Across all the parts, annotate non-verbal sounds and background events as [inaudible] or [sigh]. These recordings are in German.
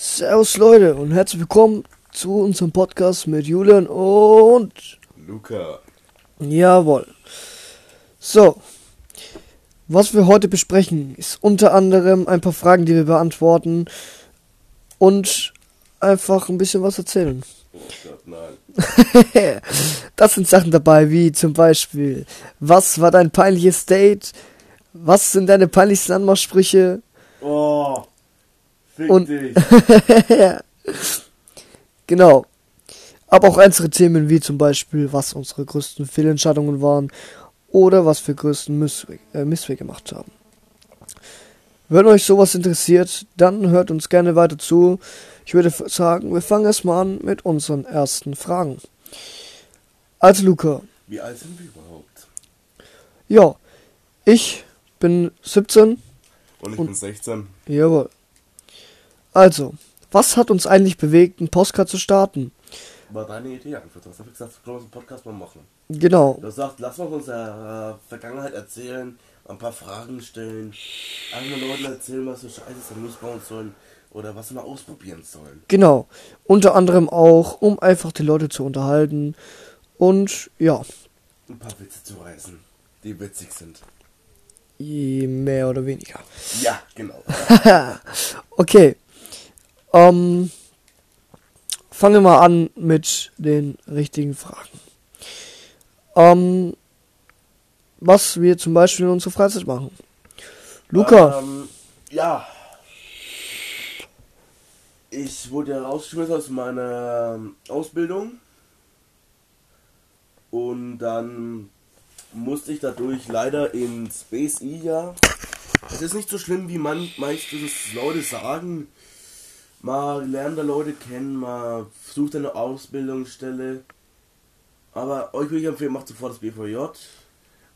Servus Leute und herzlich willkommen zu unserem Podcast mit Julian und Luca. jawohl. So, was wir heute besprechen, ist unter anderem ein paar Fragen, die wir beantworten und einfach ein bisschen was erzählen. Oh Gott, nein. [laughs] das sind Sachen dabei, wie zum Beispiel, was war dein peinliches Date? Was sind deine peinlichsten Anmachsprüche? Oh, fick Und- dich. [laughs] Genau. Aber auch einzelne Themen wie zum Beispiel, was unsere größten Fehlentscheidungen waren oder was wir größten Missweg, äh, Missweg gemacht haben. Wenn euch sowas interessiert, dann hört uns gerne weiter zu. Ich würde sagen, wir fangen erstmal an mit unseren ersten Fragen. Also Luca, Wie alt sind wir überhaupt? ja, ich bin 17, Und ich Und- bin 16. jawohl. Also, was hat uns eigentlich bewegt, einen Postcard zu starten? War deine Idee einfach. Du hast einfach gesagt, wir einen Podcast mal machen. Genau, Du gesagt, lass uns unsere äh, Vergangenheit erzählen, ein paar Fragen stellen, anderen Leuten erzählen, was für Scheiße sie nicht bauen sollen oder was sie mal ausprobieren sollen. Genau. Unter anderem auch, um einfach die Leute zu unterhalten. Und ja, Ein paar Witze zu reißen, die witzig sind. je mehr oder weniger. Ja, genau. [laughs] Okay. Ähm, fangen wir mal an mit den richtigen Fragen. Ähm, was wir zum Beispiel in unserer Freizeit machen. Luca, Ähm, ja. Ich wurde rausgeschmissen aus meiner ähm, Ausbildung. Und dann musste ich dadurch leiter in Space E ja. Es ist nicht so schlimm, wie man meistens Leute sagen. Man lernt da Leute kennen, man sucht eine Ausbildungsstelle. Aber euch will ich empfehlen, macht sofort das BVJ.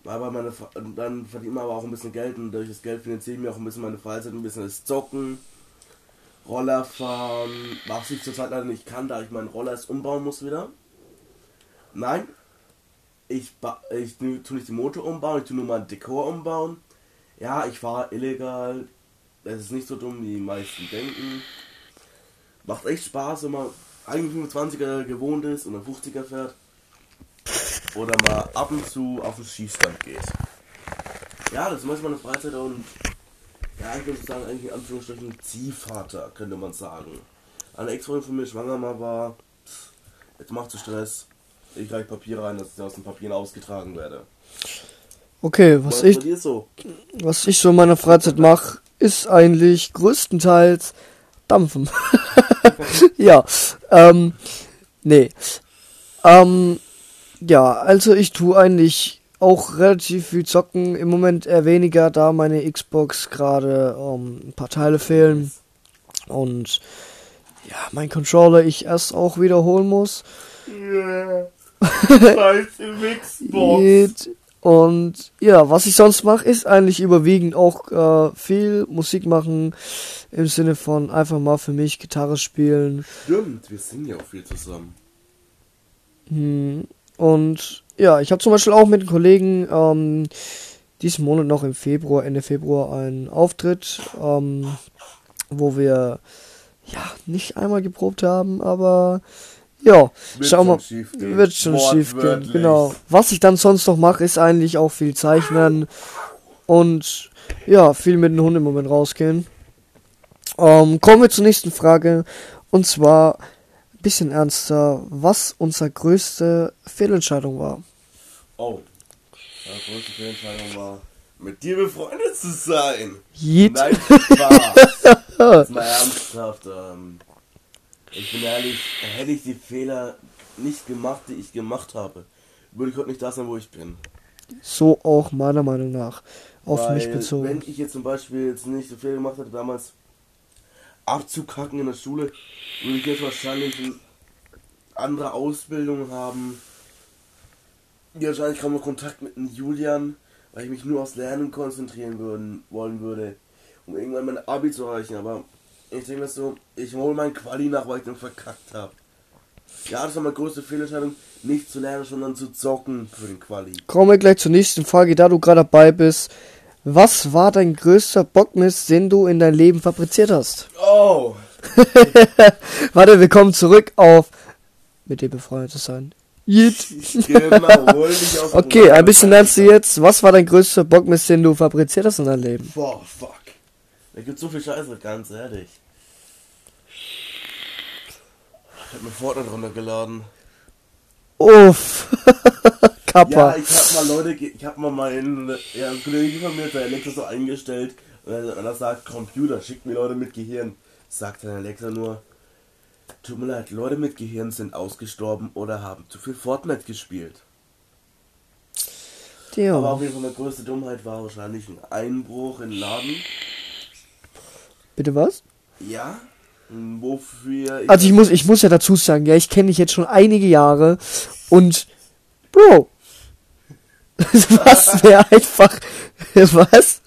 Aber meine, dann verdient man aber auch ein bisschen Geld und durch das Geld finanziere ich mir auch ein bisschen meine Freizeit, ein bisschen das Zocken, Roller fahren, was ich zurzeit leider nicht kann, da ich meinen Roller erst umbauen muss wieder. Nein, ich, ich tu tue nicht den Motor umbauen, ich tue nur mein Dekor umbauen. Ja, ich fahre illegal, das ist nicht so dumm, wie die meisten denken. Macht echt Spaß, wenn man eigentlich 25er gewohnt ist und ein 50er fährt oder mal ab und zu auf den Schießstand geht. Ja, das ist manchmal eine Freizeit und ja, ich würde sagen, eigentlich in Anführungsstrichen Ziehvater, könnte man sagen. Eine Ex-Freundin von mir schwanger mal war, jetzt macht sie Stress, ich reiche Papier rein, dass ich aus den Papieren ausgetragen werde. okay, was Was ich, so? was ich so in meiner Freizeit mache, ist eigentlich größtenteils Dampfen. [laughs] ja, ähm, nee. Ähm, ja, also ich tue eigentlich auch relativ viel zocken. Im Moment eher weniger, da meine Xbox gerade ähm, ein paar Teile fehlen. Und ja, mein Controller ich erst auch wiederholen muss. Yeah. Scheiß Xbox. Und ja, was ich sonst mache, ist eigentlich überwiegend auch äh, viel Musik machen. Im Sinne von einfach mal für mich Gitarre spielen. Stimmt, wir singen ja auch viel zusammen. Hm, Und ja, ich habe zum Beispiel auch mit den Kollegen ähm, diesen Monat noch im Februar, Ende Februar, einen Auftritt, ähm, wo wir ja nicht einmal geprobt haben, aber ja, Wird schau mal, wird schon schief gehen. Genau. Was ich dann sonst noch mache, ist eigentlich auch viel zeichnen und ja, viel mit den Hunden im Moment rausgehen. Ähm, kommen wir zur nächsten Frage und zwar ein bisschen ernster, was unsere größte Fehlentscheidung war. Oh, meine größte Fehlentscheidung war, mit dir befreundet zu sein. Yeet. Nein, Spaß. [laughs] Jetzt mal ernsthaft. Ähm, ich bin ehrlich, hätte ich die Fehler nicht gemacht, die ich gemacht habe, würde ich heute nicht da sein, wo ich bin. So auch meiner Meinung nach auf Weil, mich bezogen. Wenn ich jetzt zum Beispiel jetzt nicht so viel gemacht hätte damals, abzukacken in der Schule, würde ich jetzt wahrscheinlich eine andere Ausbildung haben. Ja, wahrscheinlich kaum noch Kontakt mit dem Julian, weil ich mich nur aufs Lernen konzentrieren würden, wollen würde, um irgendwann mein Abi zu erreichen. Aber ich denke mir so, ich hole mein Quali nach, weil ich dann verkackt habe. Ja, das war meine größte Fehlentscheidung, nicht zu lernen, sondern zu zocken für den Quali. Kommen wir gleich zur nächsten Frage, da du gerade dabei bist. Was war dein größter Bockmist, den du in dein Leben fabriziert hast? Oh, [laughs] Warte, wir kommen zurück auf mit dir befreundet zu sein. Yeet. [laughs] genau, [laughs] Okay, ein bisschen ernst jetzt. Was war dein größter Bockmist, den du fabriziert hast in deinem Leben? Boah, fuck. Da gibt so viel Scheiße, ganz ehrlich. Ich hab mir Fortnite runtergeladen. Uff. [laughs] Ja, Kappa. ich hab mal Leute, ich hab mal meinen, ja, ein Kollege von mir der Alexa so eingestellt, und er, er sagt, Computer, schickt mir Leute mit Gehirn. Sagt dann Alexa nur, tut mir leid, Leute mit Gehirn sind ausgestorben oder haben zu viel Fortnite gespielt. Aber Ja. auf jeden Fall meine größte Dummheit war wahrscheinlich ein Einbruch in den Laden. Bitte was? Ja, wofür Also ich muss, ich muss ja dazu sagen, ja, ich kenne dich jetzt schon einige Jahre und Bro. [laughs] was wäre einfach. [laughs] Was?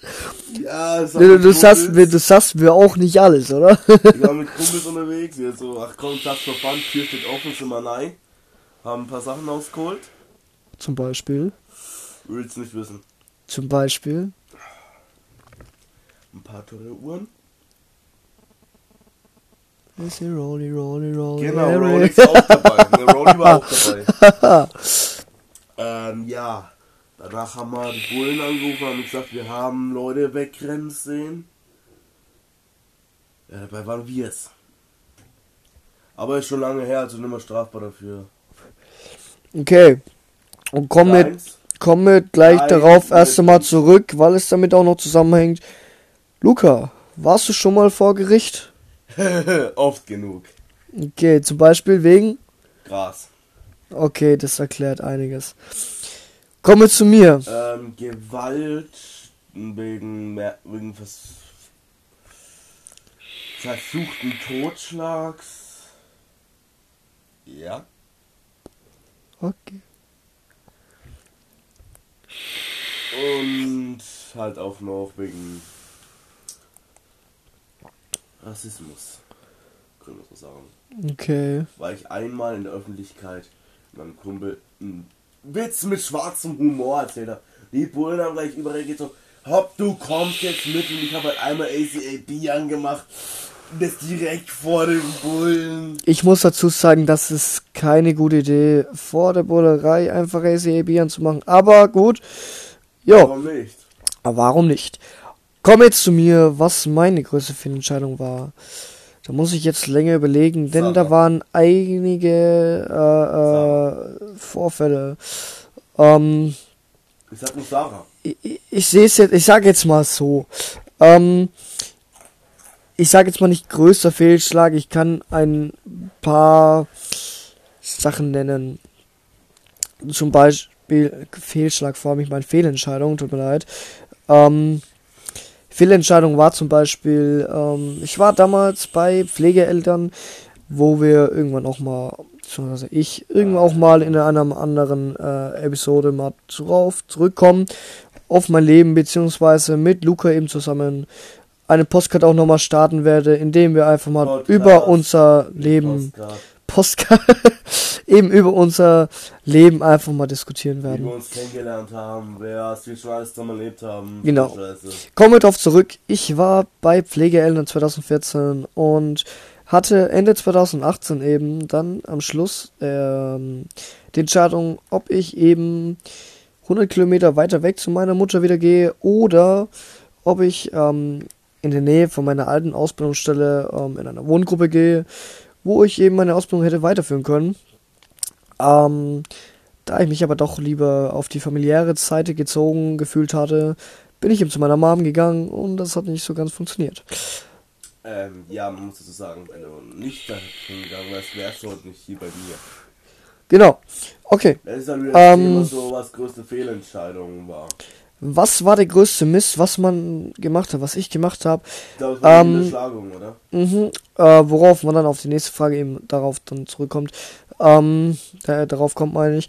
ja, war Du, du, sagst mir, du sagst mir auch nicht alles, oder? Ich war mit Kumpels unterwegs, wir so, ach komm, Platz for fun, Tür steht offen, sind wir rein. Haben ein paar Sachen ausgeholt. Zum Beispiel. Willst nicht wissen. Zum Beispiel. Ein paar teure Uhren. Ist hier Rolli, Rolli, Rolli. Genau, Harry. Rolex auch dabei. Der Rolli war auch dabei. [laughs] ähm, ja. Danach haben wir die Bullen angerufen und gesagt, wir haben Leute wegrennen sehen. Ja, dabei waren wir es. Aber ist schon lange her, also nicht mehr strafbar dafür. Okay. Und komm mit, komm mit gleich Nein, darauf erst einmal zurück, weil es damit auch noch zusammenhängt. Luca, warst du schon mal vor Gericht? [laughs] Oft genug. Okay, zum Beispiel wegen. Gras. Okay, das erklärt einiges. Komme zu mir. Ähm, Gewalt wegen, wegen vers versuchten Totschlags. Ja. Okay. Und halt auch noch wegen Rassismus. Können wir so sagen. Okay. Weil ich einmal in der Öffentlichkeit meinem Kumpel einen Witz mit schwarzem Humor erzählt habe. Die Bullen haben gleich überall so, hopp, du kommst jetzt mit und ich habe halt einmal ACAB angemacht. Das direkt vor dem Bullen. Ich muss dazu sagen, das ist keine gute Idee, vor der Bullerei einfach ACAB anzumachen. Aber gut. Jo, Warum nicht? aber warum nicht? Komm jetzt zu mir, was meine größte Fehlentscheidung war. Da muss ich jetzt länger überlegen, denn Sag da waren einige äh, äh, Vorfälle. Ähm, Ich sag nur Sarah. ich, ich- sehe es jetzt, ich sage jetzt mal so. Ähm, ich sage jetzt mal nicht größter Fehlschlag, ich kann ein paar Sachen nennen. Zum Beispiel Fehlschlag, vor allem ich meine Fehlentscheidung, tut mir leid. Ähm, Fehlentscheidung war zum Beispiel, ähm, ich war damals bei Pflegeeltern, wo wir irgendwann auch mal, beziehungsweise ich, irgendwann auch mal in einer anderen äh, Episode mal drauf zurückkommen, auf mein Leben, beziehungsweise mit Luca eben zusammen eine Postkarte auch nochmal starten werde, indem wir einfach mal Podcast. über unser Leben, Postcard, Postkarte, [laughs] eben über unser Leben einfach mal diskutieren Wie werden. wir uns kennengelernt haben, wer was wir schon alles zusammen erlebt haben. Genau. Kommen wir drauf zurück. Ich war bei Pflegeeltern 2014 und hatte Ende 2018 eben dann am Schluss ähm, die Entscheidung, ob ich eben 100 Kilometer weiter weg zu meiner Mutter wieder gehe oder ob ich ähm, in der Nähe von meiner alten Ausbildungsstelle ähm, in einer Wohngruppe gehe, wo ich eben meine Ausbildung hätte weiterführen können. Ähm, da ich mich aber doch lieber auf die familiäre Seite gezogen gefühlt hatte, bin ich eben zu meiner Mom gegangen und das hat nicht so ganz funktioniert. Ähm, ja, man muss dazu sagen, wenn du nicht dahin gegangen wärst, wärst du heute nicht hier bei mir. Genau. Okay. Das ist dann wieder Ähm. Thema so, was größte Fehlentscheidung war. Was war der größte Mist, was man gemacht hat, was ich gemacht habe? Ähm? Mhm. Äh, worauf man dann auf die nächste Frage eben darauf dann zurückkommt. Ähm, da, darauf kommt meine ich.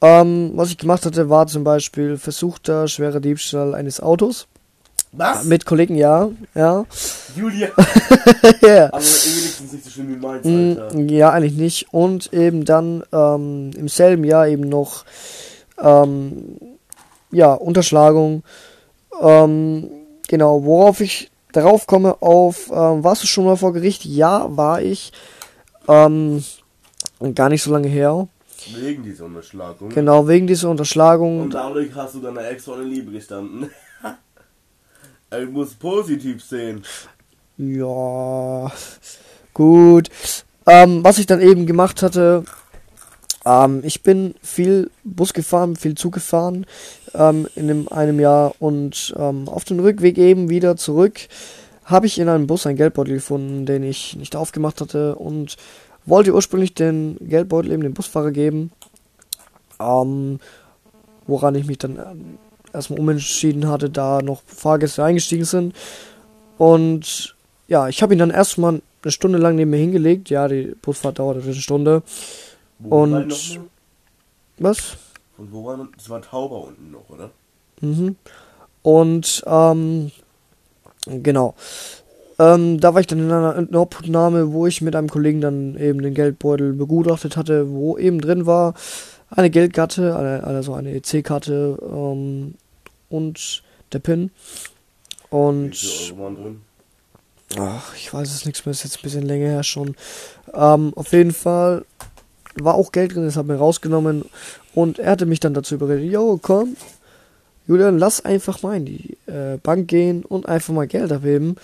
Ähm, was ich gemacht hatte, war zum Beispiel versuchter schwerer Diebstahl eines Autos. Was? Mit Kollegen, ja. Ja. Julia. [laughs] ja. Aber wenigstens nicht so schlimm wie meins, Mm, Alter. Ja, eigentlich nicht. Und eben dann ähm, im selben Jahr eben noch ähm, ja, Unterschlagung. Ähm, genau, worauf ich darauf komme auf, ähm, warst du schon mal vor Gericht? Ja, war ich. Ähm, gar nicht so lange her. Wegen dieser Unterschlagung. Genau, wegen dieser Unterschlagung. Und dadurch hast du deiner Ex vor der Liebe gestanden. [laughs] ich muss positiv sehen. Ja, gut. Ähm, was ich dann eben gemacht hatte, ähm, ich bin viel Bus gefahren, viel Zug gefahren ähm, in dem, einem Jahr und ähm, auf dem Rückweg eben wieder zurück habe ich in einem Bus einen Geldbeutel gefunden, den ich nicht aufgemacht hatte und wollte ursprünglich den Geldbeutel eben dem Busfahrer geben, ähm, woran ich mich dann ähm, erstmal umentschieden hatte, da noch Fahrgäste eingestiegen sind und ja, ich habe ihn dann erstmal eine Stunde lang neben mir hingelegt. Ja, die Busfahrt dauerte eine Stunde. Und noch? was? Und wo war das war Tauber unten noch, oder? Mhm. Und ähm, genau. Ähm, da war ich dann in einer, in einer Obhutnahme, wo ich mit einem Kollegen dann eben den Geldbeutel begutachtet hatte, wo eben drin war eine Geldkarte, eine, also eine EC-Karte ähm, und der PIN. Und? Ach, ich weiß es nichts mehr, ist jetzt ein bisschen länger her schon. Ähm, auf jeden Fall war auch Geld drin, das hat mir rausgenommen und er hatte mich dann dazu überredet, yo, komm, Julian, lass einfach mal in die äh, Bank gehen und einfach mal Geld abheben.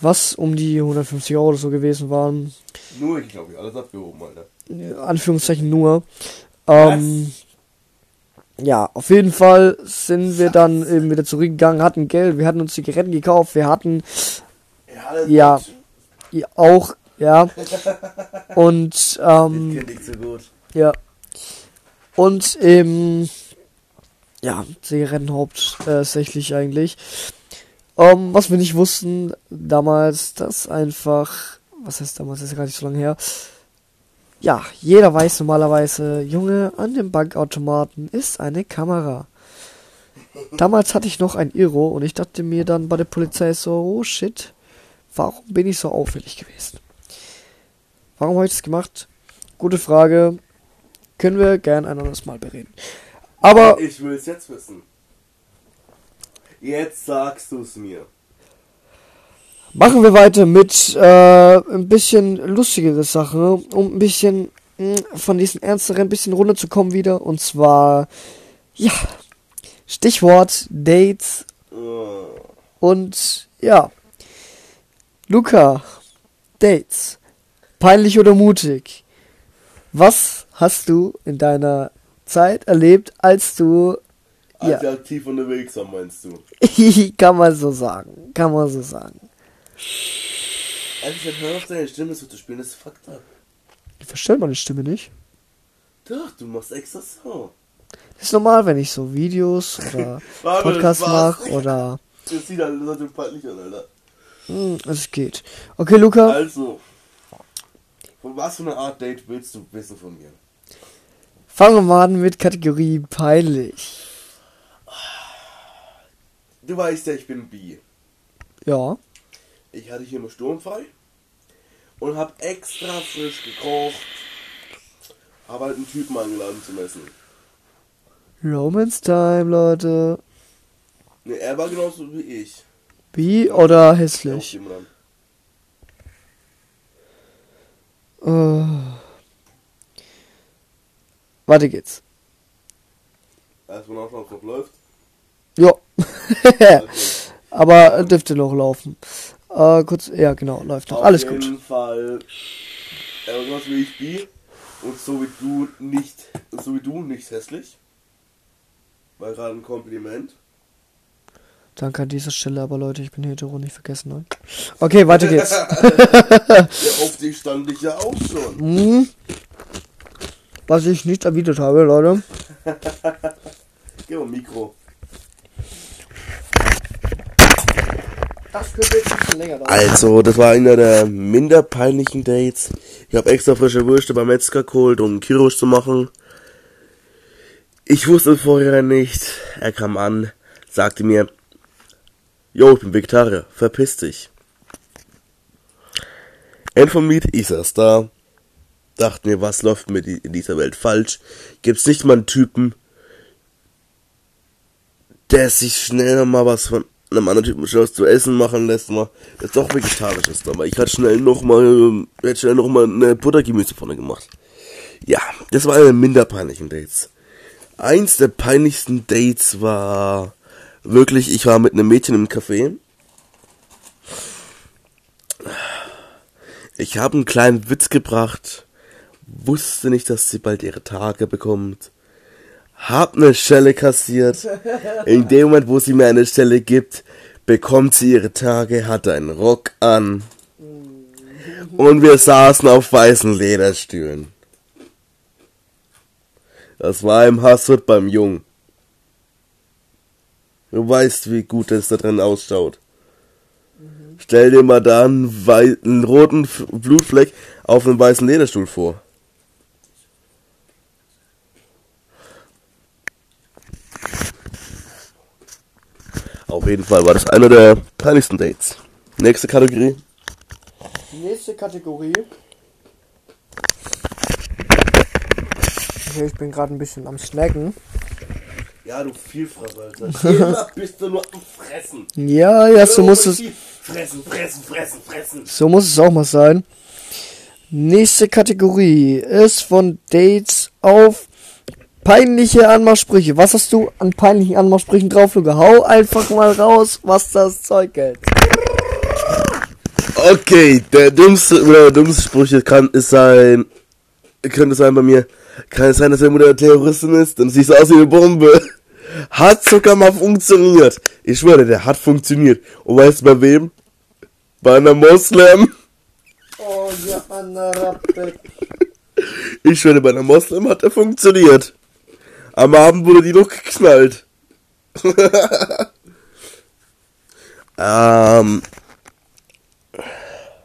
Was um die 150 Euro oder so gewesen waren. Nur ich glaube ich, alles abgehoben, Alter. Anführungszeichen nur. Ähm, ja, auf jeden Fall sind wir dann eben wieder zurückgegangen, hatten Geld, wir hatten uns Zigaretten gekauft, wir hatten ja, auch, ja. [laughs] Und, ähm, ich so gut. ja. Und eben, ja, Zigaretten hauptsächlich eigentlich. Ähm, was wir nicht wussten damals, dass einfach, was heißt damals, das ist ja gar nicht so lange her. Ja, jeder weiß normalerweise, Junge, an dem Bankautomaten ist eine Kamera. Damals hatte ich noch ein Iro und ich dachte mir dann bei der Polizei so, oh shit, warum bin ich so auffällig gewesen? Warum habe ich das gemacht? Gute Frage. Können wir gern ein anderes Mal bereden. Aber Ich will es jetzt wissen. Jetzt sagst du es mir. machen wir weiter mit äh, ein bisschen lustigere Sache, um ein bisschen mh, von diesen ernsteren ein bisschen runterzukommen wieder. Und zwar, ja, Stichwort Dates Oh. und ja, Luca, Dates, peinlich oder mutig? Was hast du in deiner Zeit erlebt, als du Als Ja. wir aktiv unterwegs waren, meinst du? [laughs] kann man so sagen, kann man so sagen. Als ich dann hör auf deine Stimme so zu spielen, das ist fucked up. Ich verstehe meine Stimme nicht. Doch, du machst extra so. Das ist normal, wenn ich so Videos [laughs] oder War Podcasts mache oder Das sieht halt so peinlich an, Alter. hm, es geht. Okay, Luca, Also, was für einer Art Date willst du wissen von mir? fangen wir mal an mit Kategorie peinlich. Du weißt ja, ich bin bi. Ja. Ich hatte hier immer sturmfrei und hab extra frisch gekocht. Hab halt einen Typen eingeladen zum Essen. Romance Time, Leute. Ne, er war genauso wie ich. Bi oder hässlich? Äh. Warte geht's. Erstmal nachschauen, ob es läuft. Ja. [laughs] [laughs] Aber äh, dürfte noch laufen. Äh, kurz, ja genau, läuft noch. Auf Alles jeden gut. Fall. Er war genauso wie ich bi und so wie du nicht, so wie du nicht hässlich. War gerade ein Kompliment. Danke an dieser Stelle, aber Leute, ich bin hetero, nicht vergessen. Ne? Okay, weiter geht's. [laughs] Ja, auf dich stand ich ja auch schon. Mhm. Was ich nicht erwidert habe, Leute. Gib mal Mikro. Das könnte jetzt ein bisschen länger dauern. Also, das war einer der minder peinlichen Dates. Ich habe extra frische Würste beim Metzger geholt, um Kirosch zu machen. Ich wusste es vorher nicht. Er kam an, sagte mir, Jo, ich bin Vegetarier, verpiss dich. Informiert, ich saß da, dachte mir, was läuft mit in dieser Welt falsch? Gibt's nicht mal einen Typen, der sich schnell noch mal was von einem anderen Typen was zu essen machen lässt, mal das doch vegetarisch ist. Aber ich hatte schnell noch mal, hätte schnell noch mal eine Buttergemüsepfanne gemacht. Ja, das war eine minder peinlichen Dates. Eins der peinlichsten Dates war wirklich, ich war mit einem Mädchen im Café. Ich habe einen kleinen Witz gebracht, wusste nicht, dass sie bald ihre Tage bekommt hab eine Stelle kassiert. In dem Moment, wo sie mir eine Stelle gibt, bekommt sie ihre Tage, hat einen Rock an. Und wir saßen auf weißen Lederstühlen. Das war im Hassut beim Jungen. Du weißt, wie gut es da drin ausschaut. Stell dir mal da einen, einen roten Blutfleck auf einem weißen Lederstuhl vor. Auf jeden Fall war das einer der peinlichsten Dates. Nächste Kategorie. Nächste Kategorie. Okay, ich bin gerade ein bisschen am Snacken. Ja, du Vielfresser, Alter. Immer [laughs] bist du nur am Fressen. Ja, ja, so muss es. Fressen, fressen, fressen, fressen. So muss es auch mal sein. Nächste Kategorie ist von Dates auf Peinliche Anmachsprüche. Was hast du an peinlichen Anmachsprüchen drauf, Luca? Hau einfach mal raus, was das Zeug hält. Okay, der dümmste oder der dümmste Spruch kann es sein, könnte sein bei mir, kann es sein, dass er Mutter Terroristin ist, dann siehst du aus wie eine Bombe. Hat sogar mal funktioniert. Ich schwöre, der hat funktioniert. Und weißt du bei wem? Bei einer Moslem. Oh ja, Anna Ich schwöre, bei einer Moslem hat er funktioniert. Am Abend wurde die noch geknallt. [laughs] ähm,